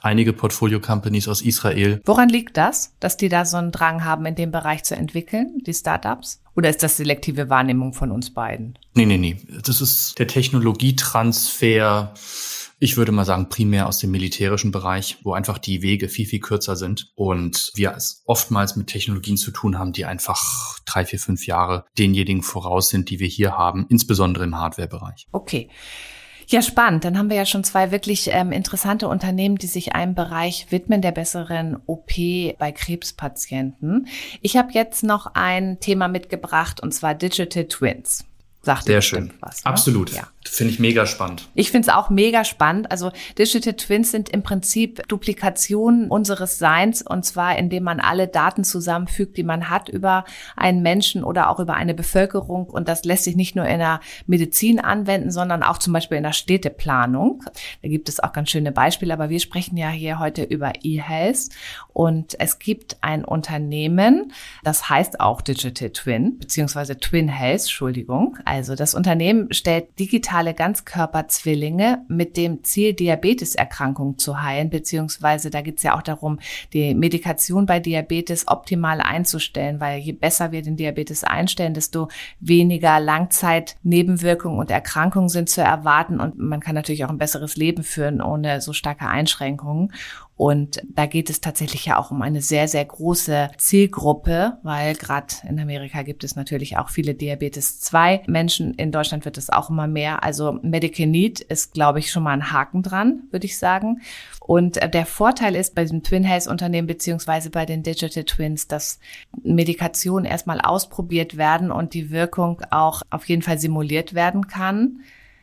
einige Portfolio-Companies aus Israel. Woran liegt das, dass die da so einen Drang haben, in dem Bereich zu entwickeln, die Startups? Oder ist das selektive Wahrnehmung von uns beiden? Nee, nee, nee. Das ist der Technologietransfer Ich würde mal sagen, primär aus dem militärischen Bereich, wo einfach die Wege viel, viel kürzer sind und wir es oftmals mit Technologien zu tun haben, die einfach drei, vier, fünf Jahre denjenigen voraus sind, die wir hier haben, insbesondere im Hardware-Bereich. Okay. Ja, spannend. Dann haben wir ja schon zwei wirklich ähm, interessante Unternehmen, die sich einem Bereich widmen, der besseren OP bei Krebspatienten. Ich habe jetzt noch ein Thema mitgebracht, und zwar Digital Twins. Sagt Sehr schön. Was, ne? Absolut. Ja. Finde ich mega spannend. Ich finde es auch mega spannend. Also Digital Twins sind im Prinzip Duplikationen unseres Seins und zwar indem man alle Daten zusammenfügt, die man hat über einen Menschen oder auch über eine Bevölkerung und das lässt sich nicht nur in der Medizin anwenden, sondern auch zum Beispiel in der Städteplanung. Da gibt es auch ganz schöne Beispiele, aber wir sprechen ja hier heute über E-Health und es gibt ein Unternehmen, das heißt auch Digital Twin beziehungsweise Twin Health, Entschuldigung. Also das Unternehmen stellt digitale Ganzkörperzwillinge mit dem Ziel, Diabeteserkrankungen zu heilen, beziehungsweise da geht es ja auch darum, die Medikation bei Diabetes optimal einzustellen, weil je besser wir den Diabetes einstellen, desto weniger Langzeitnebenwirkungen und Erkrankungen sind zu erwarten und man kann natürlich auch ein besseres Leben führen ohne so starke Einschränkungen. Und da geht es tatsächlich ja auch um eine sehr, sehr große Zielgruppe, weil gerade in Amerika gibt es natürlich auch viele Diabetes 2 Menschen. In Deutschland wird es auch immer mehr. Also Medical Need ist, glaube ich, schon mal ein Haken dran, würde ich sagen. Und äh, der Vorteil ist bei diesem Twin Health Unternehmen beziehungsweise bei den Digital Twins, dass Medikationen erstmal ausprobiert werden und die Wirkung auch auf jeden Fall simuliert werden kann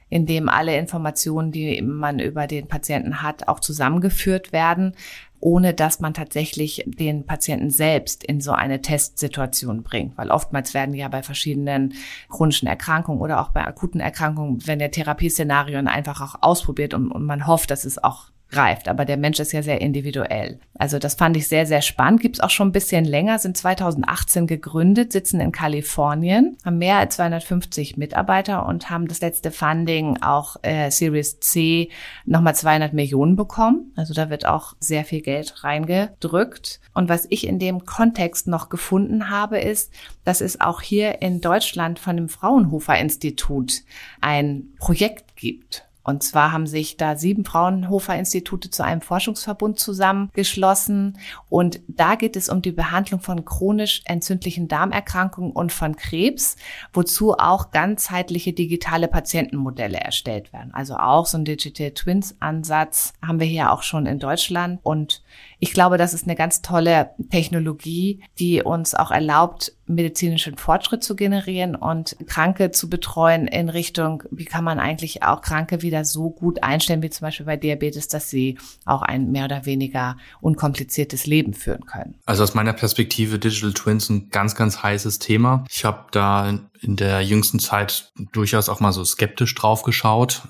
in dem alle Informationen, die man über den Patienten hat, auch zusammengeführt werden, ohne dass man tatsächlich den Patienten selbst in so eine Testsituation bringt. Weil oftmals werden ja bei verschiedenen chronischen Erkrankungen oder auch bei akuten Erkrankungen, wenn der Therapieszenarien einfach auch ausprobiert und, und man hofft, dass es auch greift. Aber der Mensch ist ja sehr individuell. Also das fand ich sehr, sehr spannend. Gibt's auch schon ein bisschen länger, sind 2018 gegründet, sitzen in Kalifornien, haben mehr als 250 Mitarbeiter und haben das letzte Funding auch äh, Series C nochmal 200 Millionen bekommen. Also da wird auch sehr viel Geld reingedrückt. Und was ich in dem Kontext noch gefunden habe, ist, dass es auch hier in Deutschland von dem Fraunhofer Institut ein Projekt gibt. Und zwar haben sich da sieben Fraunhofer-Institute zu einem Forschungsverbund zusammengeschlossen. Und da geht es um die Behandlung von chronisch entzündlichen Darmerkrankungen und von Krebs, wozu auch ganzheitliche digitale Patientenmodelle erstellt werden. Also auch so ein Digital Twins Ansatz haben wir hier auch schon in Deutschland. Und ich glaube, das ist eine ganz tolle Technologie, die uns auch erlaubt, medizinischen Fortschritt zu generieren und Kranke zu betreuen in Richtung, wie kann man eigentlich auch Kranke wieder so gut einstellen, wie zum Beispiel bei Diabetes, dass sie auch ein mehr oder weniger unkompliziertes Leben führen können. Also aus meiner Perspektive Digital Twins ein ganz, ganz heißes Thema. Ich habe da in der jüngsten Zeit durchaus auch mal so skeptisch drauf geschaut.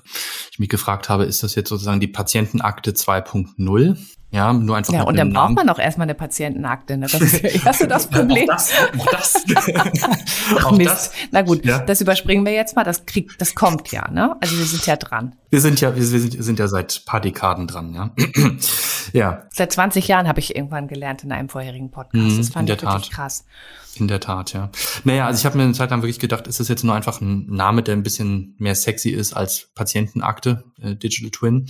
Ich mich gefragt habe, ist das jetzt sozusagen die Patientenakte 2.0? Ja, nur einfach. Ja, und dann braucht man auch erstmal eine Patientenakte. Ne? Das ist ja erst das Problem. auch das. Auch das. Ach auch Mist. Das. Na gut, ja. das überspringen wir jetzt mal. Das kriegt, das kommt ja. Ne? Also wir sind ja dran. Wir sind ja, wir sind, sind ja seit paar Dekaden dran. Ja. ja. Seit 20 Jahren habe ich irgendwann gelernt in einem vorherigen Podcast. Mhm, das fand ich wirklich krass. In der Tat, ja. Naja, also ich habe mir eine Zeit lang wirklich gedacht, ist das jetzt nur einfach ein Name, der ein bisschen mehr sexy ist als Patientenakte, äh, Digital Twin.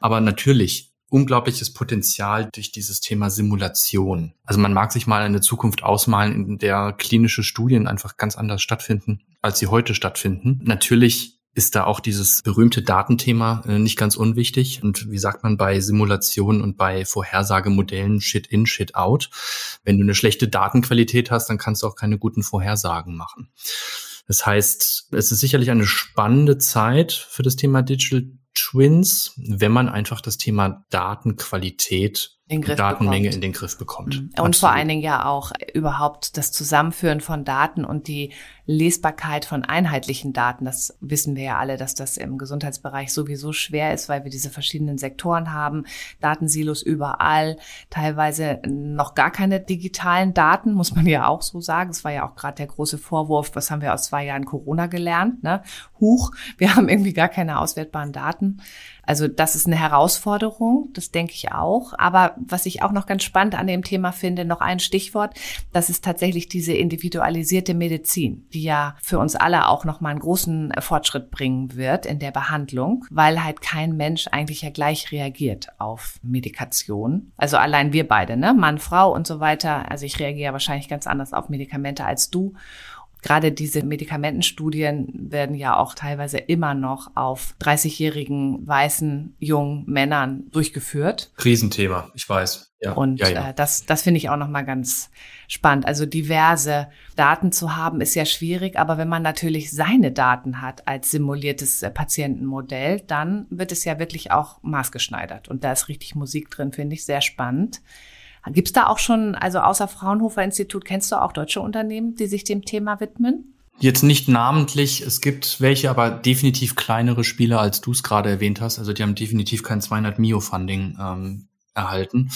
Aber natürlich unglaubliches Potenzial durch dieses Thema Simulation. Also man mag sich mal eine Zukunft ausmalen, in der klinische Studien einfach ganz anders stattfinden, als sie heute stattfinden. Natürlich ist da auch dieses berühmte Datenthema äh, nicht ganz unwichtig. Und wie sagt man bei Simulationen und bei Vorhersagemodellen Shit in, Shit out? Wenn du eine schlechte Datenqualität hast, dann kannst du auch keine guten Vorhersagen machen. Das heißt, es ist sicherlich eine spannende Zeit für das Thema Digital Twins, wenn man einfach das Thema Datenqualität Datenmenge bekommt. in den Griff bekommt. Mhm. Und Absolut. vor allen Dingen ja auch überhaupt das Zusammenführen von Daten und die Lesbarkeit von einheitlichen Daten. Das wissen wir ja alle, dass das im Gesundheitsbereich sowieso schwer ist, weil wir diese verschiedenen Sektoren haben, Datensilos überall, teilweise noch gar keine digitalen Daten, muss man ja auch so sagen. Es war ja auch gerade der große Vorwurf, was haben wir aus zwei Jahren Corona gelernt? Ne? Huch, wir haben irgendwie gar keine auswertbaren Daten. Also das ist eine Herausforderung, das denke ich auch. Aber was ich auch noch ganz spannend an dem Thema finde, noch ein Stichwort, das ist tatsächlich diese individualisierte Medizin, die ja für uns alle auch noch mal einen großen Fortschritt bringen wird in der Behandlung, weil halt kein Mensch eigentlich ja gleich reagiert auf Medikation. Also allein wir beide, ne, Mann, Frau und so weiter. Also ich reagiere wahrscheinlich ganz anders auf Medikamente als du. Gerade diese Medikamentenstudien werden ja auch teilweise immer noch auf 30-jährigen weißen jungen Männern durchgeführt. Riesenthema, ich weiß. Ja, und ja, ja. Äh, das, das finde ich auch nochmal ganz spannend. Also diverse Daten zu haben, ist ja schwierig, aber wenn man natürlich seine Daten hat als simuliertes äh, Patientenmodell, dann wird es ja wirklich auch maßgeschneidert. Und da ist richtig Musik drin, finde ich sehr spannend. Gibt es da auch schon, also außer Fraunhofer Institut, kennst du auch deutsche Unternehmen, die sich dem Thema widmen? Jetzt nicht namentlich, es gibt welche, aber definitiv kleinere Spieler, als du es gerade erwähnt hast. Also die haben definitiv kein 200 Mio Funding ähm, erhalten.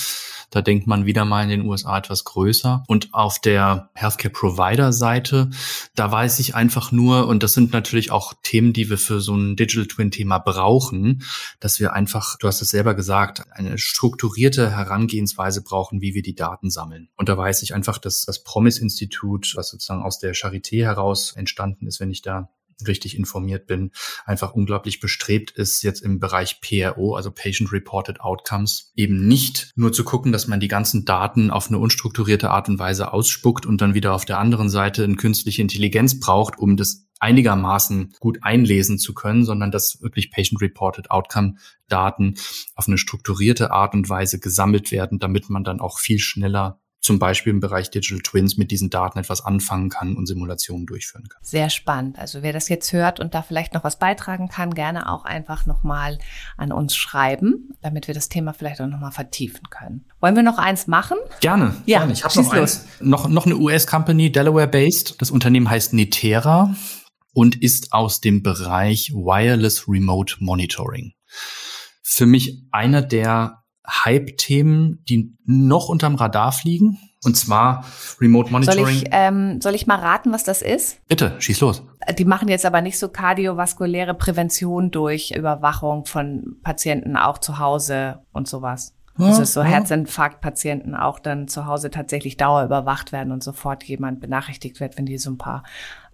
Da denkt man wieder mal in den USA etwas größer. Und auf der Healthcare Provider Seite, da weiß ich einfach nur, und das sind natürlich auch Themen, die wir für so ein Digital Twin Thema brauchen, dass wir einfach, du hast es selber gesagt, eine strukturierte Herangehensweise brauchen, wie wir die Daten sammeln. Und da weiß ich einfach, dass das Promise Institut, was sozusagen aus der Charité heraus entstanden ist, wenn ich da richtig informiert bin, einfach unglaublich bestrebt ist, jetzt im Bereich PRO, also Patient Reported Outcomes, eben nicht nur zu gucken, dass man die ganzen Daten auf eine unstrukturierte Art und Weise ausspuckt und dann wieder auf der anderen Seite eine künstliche Intelligenz braucht, um das einigermaßen gut einlesen zu können, sondern dass wirklich Patient-Reported Outcome-Daten auf eine strukturierte Art und Weise gesammelt werden, damit man dann auch viel schneller zum Beispiel im Bereich Digital Twins mit diesen Daten etwas anfangen kann und Simulationen durchführen kann. Sehr spannend. Also wer das jetzt hört und da vielleicht noch was beitragen kann, gerne auch einfach nochmal an uns schreiben, damit wir das Thema vielleicht auch nochmal vertiefen können. Wollen wir noch eins machen? Gerne. Ja, gerne. ich habe noch eins. Noch, noch eine US-Company, Delaware-based. Das Unternehmen heißt Netera und ist aus dem Bereich Wireless Remote Monitoring. Für mich einer der Hype-Themen, die noch unterm Radar fliegen. Und zwar Remote Monitoring. Soll ich, ähm, soll ich mal raten, was das ist? Bitte, schieß los. Die machen jetzt aber nicht so kardiovaskuläre Prävention durch Überwachung von Patienten auch zu Hause und sowas. Ja, also so ja. Herzinfarktpatienten auch dann zu Hause tatsächlich dauerüberwacht werden und sofort jemand benachrichtigt wird, wenn die so ein paar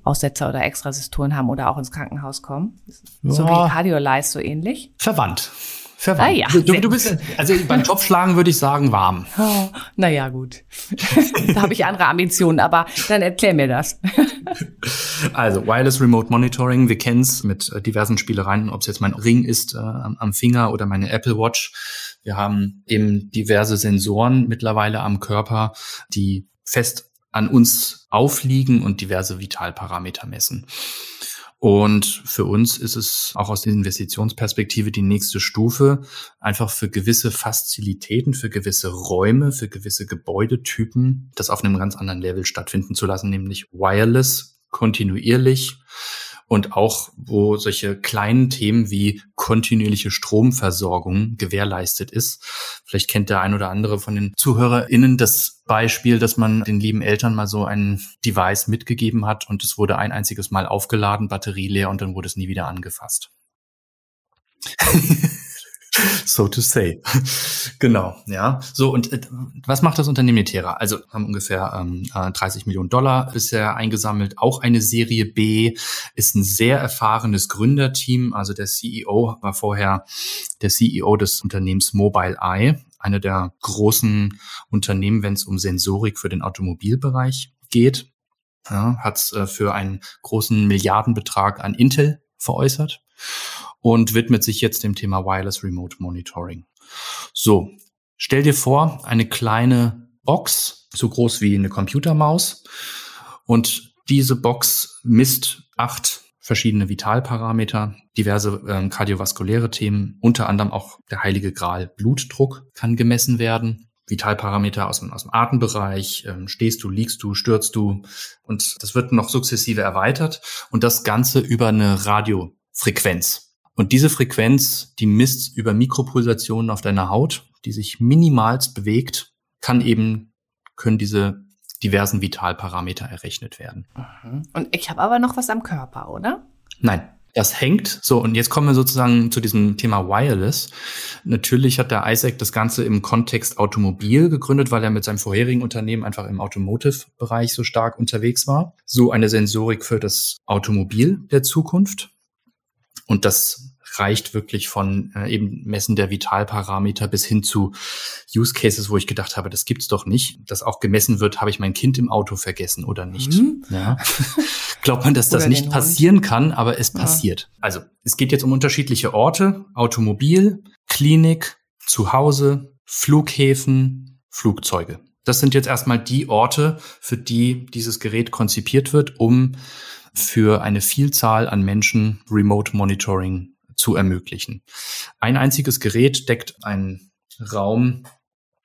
Aussetzer oder Extrasisturen haben oder auch ins Krankenhaus kommen. Ja. So wie Cardiolize so ähnlich. Verwandt verwandt. Ah, ja. du, du bist, also beim Topfschlagen würde ich sagen warm. Oh, naja, gut. da habe ich andere Ambitionen, aber dann erklär mir das. also Wireless Remote Monitoring, wir kennen es mit äh, diversen Spielereien, ob es jetzt mein Ring ist äh, am Finger oder meine Apple Watch. Wir haben eben diverse Sensoren mittlerweile am Körper, die fest an uns aufliegen und diverse Vitalparameter messen. Und für uns ist es auch aus der Investitionsperspektive die nächste Stufe, einfach für gewisse Fazilitäten, für gewisse Räume, für gewisse Gebäudetypen, das auf einem ganz anderen Level stattfinden zu lassen, nämlich wireless, kontinuierlich und auch wo solche kleinen Themen wie kontinuierliche Stromversorgung gewährleistet ist. Vielleicht kennt der ein oder andere von den ZuhörerInnen das Beispiel, dass man den lieben Eltern mal so ein Device mitgegeben hat und es wurde ein einziges Mal aufgeladen, Batterie leer und dann wurde es nie wieder angefasst. so to say. genau, ja. So, und äh, was macht das Unternehmen Netera? Also haben ungefähr ähm, 30 äh, Millionen Dollar bisher eingesammelt. Auch eine Serie B ist ein sehr erfahrenes Gründerteam. Also der CEO war vorher der CEO des Unternehmens Mobile Eye, eine der großen Unternehmen, wenn es um Sensorik für den Automobilbereich geht. Ja, hat äh, für einen großen Milliardenbetrag an Intel veräußert und widmet sich jetzt dem Thema Wireless Remote Monitoring. So, stell dir vor, eine kleine Box, so groß wie eine Computermaus und diese Box misst acht verschiedene Vitalparameter, diverse ähm, kardiovaskuläre Themen, unter anderem auch der heilige Gral Blutdruck kann gemessen werden. Vitalparameter aus dem, aus dem Atembereich, ähm, stehst du, liegst du, stürzt du und das wird noch sukzessive erweitert und das Ganze über eine Radiofrequenz. Und diese Frequenz, die misst über Mikropulsationen auf deiner Haut, die sich minimalst bewegt, kann eben, können diese diversen Vitalparameter errechnet werden. Und ich habe aber noch was am Körper, oder? Nein. Das hängt. So, und jetzt kommen wir sozusagen zu diesem Thema Wireless. Natürlich hat der Isaac das Ganze im Kontext Automobil gegründet, weil er mit seinem vorherigen Unternehmen einfach im Automotive-Bereich so stark unterwegs war. So eine Sensorik für das Automobil der Zukunft. Und das reicht wirklich von äh, eben Messen der Vitalparameter bis hin zu Use Cases, wo ich gedacht habe, das gibt's doch nicht, dass auch gemessen wird, habe ich mein Kind im Auto vergessen oder nicht. Mhm. Ja. Glaubt man, dass das nicht passieren kann, aber es ja. passiert. Also es geht jetzt um unterschiedliche Orte, Automobil, Klinik, Zuhause, Flughäfen, Flugzeuge. Das sind jetzt erstmal die Orte, für die dieses Gerät konzipiert wird, um für eine Vielzahl an Menschen Remote Monitoring zu ermöglichen. Ein einziges Gerät deckt einen Raum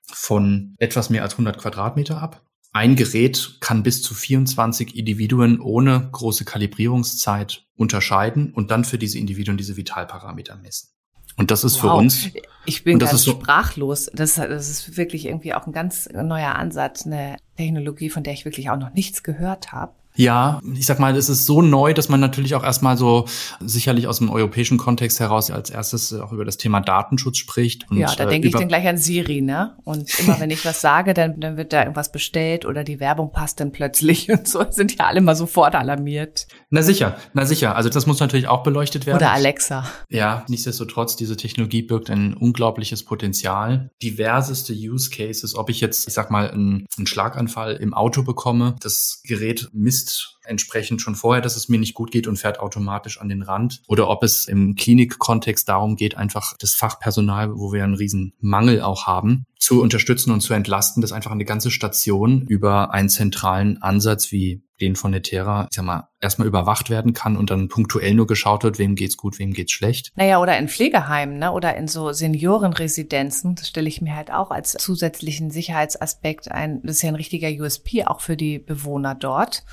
von etwas mehr als 100 Quadratmeter ab. Ein Gerät kann bis zu 24 Individuen ohne große Kalibrierungszeit unterscheiden und dann für diese Individuen diese Vitalparameter messen. Und das ist wow. für uns. Ich bin ganz so sprachlos. Das, das ist wirklich irgendwie auch ein ganz neuer Ansatz, eine Technologie, von der ich wirklich auch noch nichts gehört habe. Ja, ich sag mal, es ist so neu, dass man natürlich auch erstmal so sicherlich aus dem europäischen Kontext heraus als erstes auch über das Thema Datenschutz spricht. Und, ja, da denke äh, ich dann gleich an Siri, ne? Und immer wenn ich was sage, dann, dann wird da irgendwas bestellt oder die Werbung passt dann plötzlich und so sind ja alle mal sofort alarmiert. Na sicher, na sicher. Also das muss natürlich auch beleuchtet werden. Oder Alexa. Ja, nichtsdestotrotz, diese Technologie birgt ein unglaubliches Potenzial. Diverseste Use Cases, ob ich jetzt, ich sag mal, einen, einen Schlaganfall im Auto bekomme, das Gerät misst misst entsprechend schon vorher, dass es mir nicht gut geht und fährt automatisch an den Rand. Oder ob es im Klinikkontext darum geht, einfach das Fachpersonal, wo wir einen riesen Mangel auch haben, zu unterstützen und zu entlasten, dass einfach eine ganze Station über einen zentralen Ansatz wie den von Netera, ich sag mal, erstmal überwacht werden kann und dann punktuell nur geschaut wird, wem geht's gut, wem geht's schlecht. Naja, oder in Pflegeheimen, ne? Oder in so Seniorenresidenzen, das stelle ich mir halt auch als zusätzlichen Sicherheitsaspekt ein, das ist ja ein richtiger USP auch für die Bewohner dort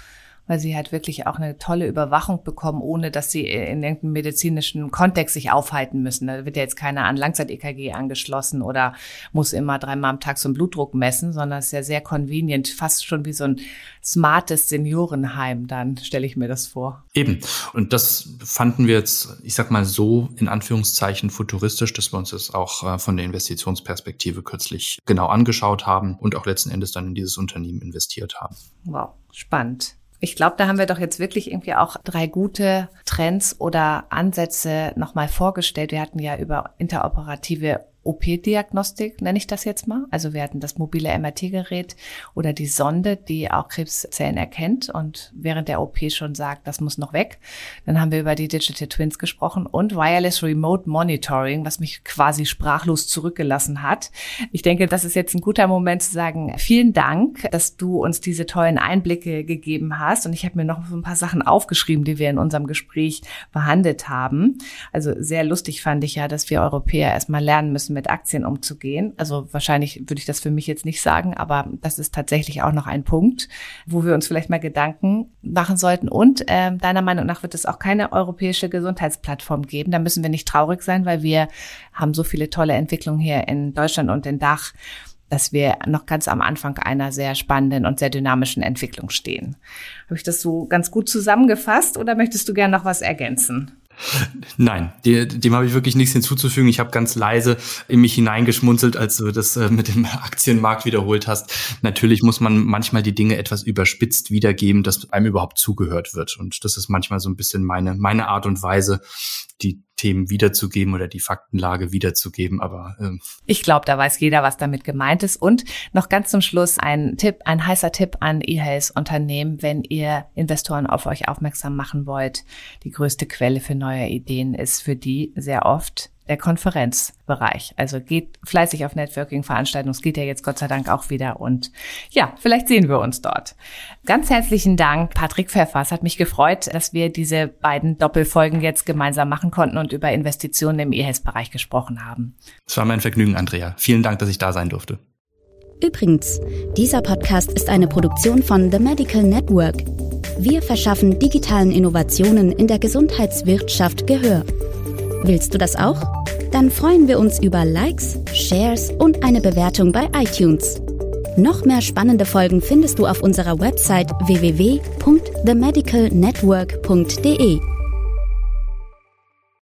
weil sie halt wirklich auch eine tolle Überwachung bekommen, ohne dass sie in irgendeinem medizinischen Kontext sich aufhalten müssen. Da wird ja jetzt keiner an Langzeit-EKG angeschlossen oder muss immer dreimal am Tag so einen Blutdruck messen, sondern es ist ja sehr convenient, fast schon wie so ein smartes Seniorenheim, dann stelle ich mir das vor. Eben. Und das fanden wir jetzt, ich sag mal so, in Anführungszeichen futuristisch, dass wir uns das auch äh, von der Investitionsperspektive kürzlich genau angeschaut haben und auch letzten Endes dann in dieses Unternehmen investiert haben. Wow, spannend. Ich glaube, da haben wir doch jetzt wirklich irgendwie auch drei gute Trends oder Ansätze nochmal vorgestellt. Wir hatten ja über interoperative OP-Diagnostik, nenne ich das jetzt mal. Also wir hatten das mobile MRT-Gerät oder die Sonde, die auch Krebszellen erkennt und während der OP schon sagt, das muss noch weg. Dann haben wir über die Digital Twins gesprochen und Wireless Remote Monitoring, was mich quasi sprachlos zurückgelassen hat. Ich denke, das ist jetzt ein guter Moment zu sagen, vielen Dank, dass du uns diese tollen Einblicke gegeben hast. Und ich habe mir noch ein paar Sachen aufgeschrieben, die wir in unserem Gespräch behandelt haben. Also sehr lustig fand ich ja, dass wir Europäer erstmal lernen müssen, mit Aktien umzugehen. Also wahrscheinlich würde ich das für mich jetzt nicht sagen, aber das ist tatsächlich auch noch ein Punkt, wo wir uns vielleicht mal Gedanken machen sollten. Und äh, deiner Meinung nach wird es auch keine europäische Gesundheitsplattform geben. Da müssen wir nicht traurig sein, weil wir haben so viele tolle Entwicklungen hier in Deutschland und in Dach dass wir noch ganz am Anfang einer sehr spannenden und sehr dynamischen Entwicklung stehen. Habe ich das so ganz gut zusammengefasst oder möchtest du gerne noch was ergänzen? Nein, dem, dem habe ich wirklich nichts hinzuzufügen. Ich habe ganz leise in mich hineingeschmunzelt, als du das äh, mit dem Aktienmarkt wiederholt hast. Natürlich muss man manchmal die Dinge etwas überspitzt wiedergeben, dass einem überhaupt zugehört wird. Und das ist manchmal so ein bisschen meine, meine Art und Weise, die Themen wiederzugeben oder die Faktenlage wiederzugeben. Aber ähm. ich glaube, da weiß jeder, was damit gemeint ist. Und noch ganz zum Schluss ein Tipp, ein heißer Tipp an E-Health-Unternehmen, wenn ihr Investoren auf euch aufmerksam machen wollt. Die größte Quelle für neue Ideen ist für die sehr oft der Konferenzbereich. Also geht fleißig auf Networking-Veranstaltungen. Es geht ja jetzt Gott sei Dank auch wieder. Und ja, vielleicht sehen wir uns dort. Ganz herzlichen Dank, Patrick Pfeffer. Es hat mich gefreut, dass wir diese beiden Doppelfolgen jetzt gemeinsam machen konnten und über Investitionen im E-Health-Bereich gesprochen haben. Es war mein Vergnügen, Andrea. Vielen Dank, dass ich da sein durfte. Übrigens, dieser Podcast ist eine Produktion von The Medical Network. Wir verschaffen digitalen Innovationen in der Gesundheitswirtschaft Gehör. Willst du das auch? Dann freuen wir uns über Likes, Shares und eine Bewertung bei iTunes. Noch mehr spannende Folgen findest du auf unserer Website www.themedicalnetwork.de.